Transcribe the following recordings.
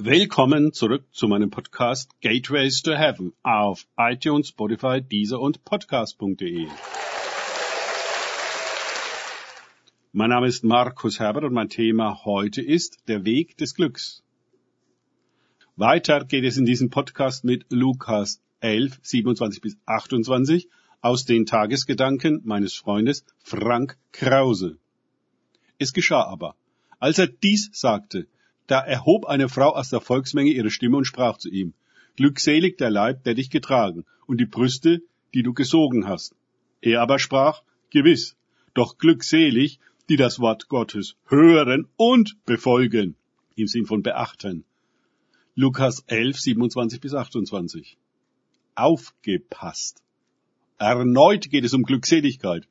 Willkommen zurück zu meinem Podcast Gateways to Heaven auf iTunes, Spotify, Deezer und Podcast.de. Mein Name ist Markus Herbert und mein Thema heute ist der Weg des Glücks. Weiter geht es in diesem Podcast mit Lukas 11, 27 bis 28 aus den Tagesgedanken meines Freundes Frank Krause. Es geschah aber, als er dies sagte, da erhob eine Frau aus der Volksmenge ihre Stimme und sprach zu ihm, Glückselig der Leib, der dich getragen, und die Brüste, die du gesogen hast. Er aber sprach, Gewiss, doch glückselig, die das Wort Gottes hören und befolgen, im Sinn von beachten. Lukas 11, 27 bis 28. Aufgepasst. Erneut geht es um Glückseligkeit,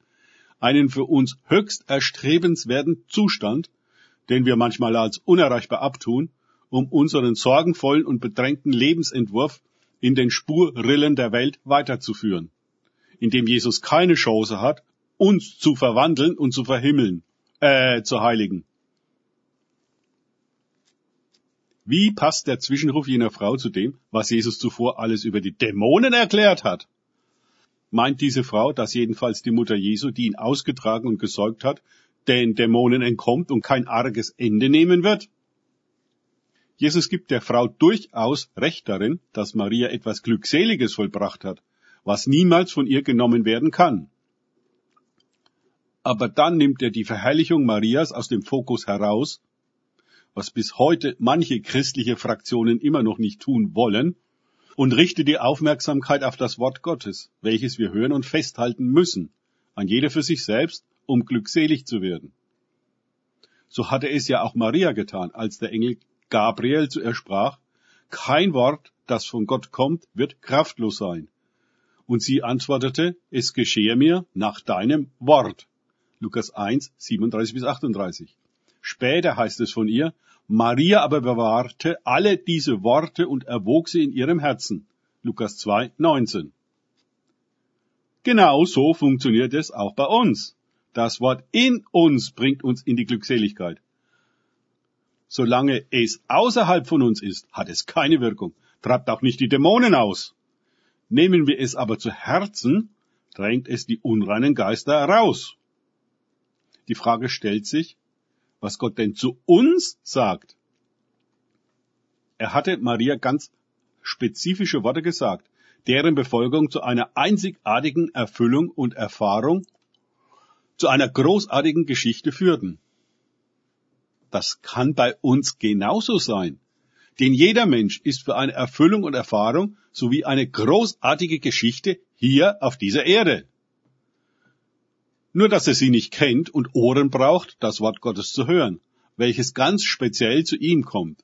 einen für uns höchst erstrebenswerten Zustand, den wir manchmal als unerreichbar abtun, um unseren sorgenvollen und bedrängten Lebensentwurf in den Spurrillen der Welt weiterzuführen, in dem Jesus keine Chance hat, uns zu verwandeln und zu verhimmeln, äh, zu heiligen. Wie passt der Zwischenruf jener Frau zu dem, was Jesus zuvor alles über die Dämonen erklärt hat? Meint diese Frau, dass jedenfalls die Mutter Jesu, die ihn ausgetragen und gesäugt hat, den Dämonen entkommt und kein arges Ende nehmen wird? Jesus gibt der Frau durchaus recht darin, dass Maria etwas Glückseliges vollbracht hat, was niemals von ihr genommen werden kann. Aber dann nimmt er die Verherrlichung Marias aus dem Fokus heraus, was bis heute manche christliche Fraktionen immer noch nicht tun wollen, und richtet die Aufmerksamkeit auf das Wort Gottes, welches wir hören und festhalten müssen, an jeder für sich selbst um glückselig zu werden. So hatte es ja auch Maria getan, als der Engel Gabriel zu ihr sprach, kein Wort, das von Gott kommt, wird kraftlos sein. Und sie antwortete, es geschehe mir nach deinem Wort. Lukas 1, 37 bis 38. Später heißt es von ihr, Maria aber bewahrte alle diese Worte und erwog sie in ihrem Herzen. Lukas 2, 19. Genau so funktioniert es auch bei uns. Das Wort in uns bringt uns in die Glückseligkeit. Solange es außerhalb von uns ist, hat es keine Wirkung, treibt auch nicht die Dämonen aus. Nehmen wir es aber zu Herzen, drängt es die unreinen Geister raus. Die Frage stellt sich, was Gott denn zu uns sagt. Er hatte Maria ganz spezifische Worte gesagt, deren Befolgung zu einer einzigartigen Erfüllung und Erfahrung zu einer großartigen Geschichte führten. Das kann bei uns genauso sein. Denn jeder Mensch ist für eine Erfüllung und Erfahrung sowie eine großartige Geschichte hier auf dieser Erde. Nur dass er sie nicht kennt und Ohren braucht, das Wort Gottes zu hören, welches ganz speziell zu ihm kommt.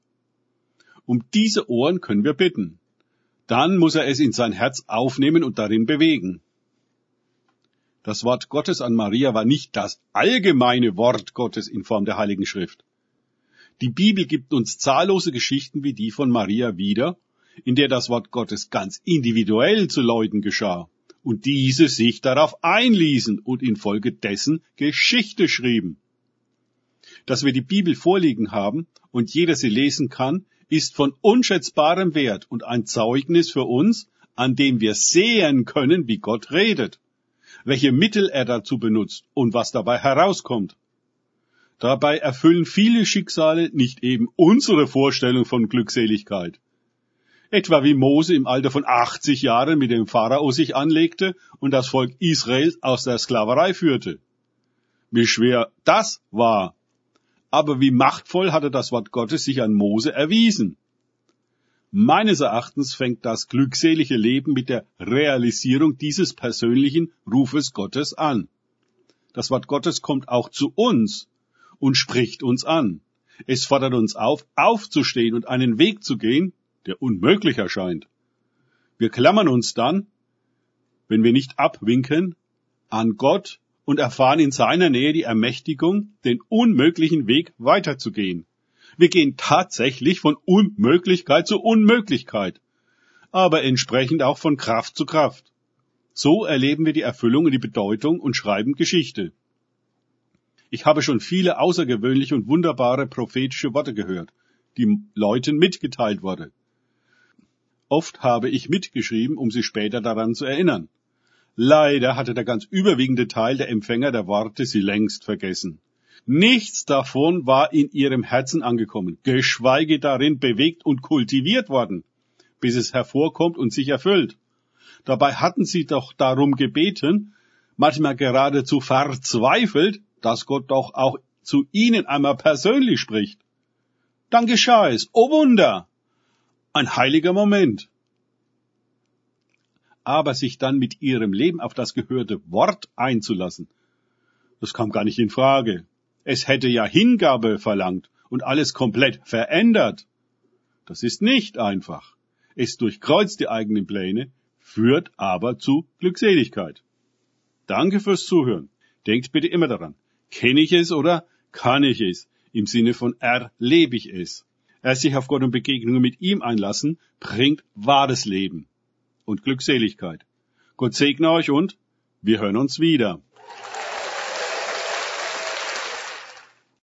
Um diese Ohren können wir bitten. Dann muss er es in sein Herz aufnehmen und darin bewegen. Das Wort Gottes an Maria war nicht das allgemeine Wort Gottes in Form der Heiligen Schrift. Die Bibel gibt uns zahllose Geschichten wie die von Maria wieder, in der das Wort Gottes ganz individuell zu Leuten geschah und diese sich darauf einließen und infolgedessen Geschichte schrieben. Dass wir die Bibel vorliegen haben und jeder sie lesen kann, ist von unschätzbarem Wert und ein Zeugnis für uns, an dem wir sehen können, wie Gott redet welche Mittel er dazu benutzt und was dabei herauskommt. Dabei erfüllen viele Schicksale nicht eben unsere Vorstellung von Glückseligkeit. Etwa wie Mose im Alter von 80 Jahren mit dem Pharao sich anlegte und das Volk Israel aus der Sklaverei führte. Wie schwer das war. Aber wie machtvoll hatte das Wort Gottes sich an Mose erwiesen. Meines Erachtens fängt das glückselige Leben mit der Realisierung dieses persönlichen Rufes Gottes an. Das Wort Gottes kommt auch zu uns und spricht uns an. Es fordert uns auf, aufzustehen und einen Weg zu gehen, der unmöglich erscheint. Wir klammern uns dann, wenn wir nicht abwinken, an Gott und erfahren in seiner Nähe die Ermächtigung, den unmöglichen Weg weiterzugehen. Wir gehen tatsächlich von Unmöglichkeit zu Unmöglichkeit, aber entsprechend auch von Kraft zu Kraft. So erleben wir die Erfüllung und die Bedeutung und schreiben Geschichte. Ich habe schon viele außergewöhnliche und wunderbare prophetische Worte gehört, die Leuten mitgeteilt wurde. Oft habe ich mitgeschrieben, um sie später daran zu erinnern. Leider hatte der ganz überwiegende Teil der Empfänger der Worte sie längst vergessen. Nichts davon war in ihrem Herzen angekommen, geschweige darin bewegt und kultiviert worden, bis es hervorkommt und sich erfüllt. Dabei hatten sie doch darum gebeten, manchmal geradezu verzweifelt, dass Gott doch auch zu ihnen einmal persönlich spricht. Dann geschah es. Oh Wunder! Ein heiliger Moment. Aber sich dann mit ihrem Leben auf das gehörte Wort einzulassen, das kam gar nicht in Frage. Es hätte ja Hingabe verlangt und alles komplett verändert. Das ist nicht einfach. Es durchkreuzt die eigenen Pläne, führt aber zu Glückseligkeit. Danke fürs Zuhören. Denkt bitte immer daran. Kenne ich es oder kann ich es? Im Sinne von erlebe ich es. Erst sich auf Gott und Begegnungen mit ihm einlassen, bringt wahres Leben und Glückseligkeit. Gott segne euch und wir hören uns wieder.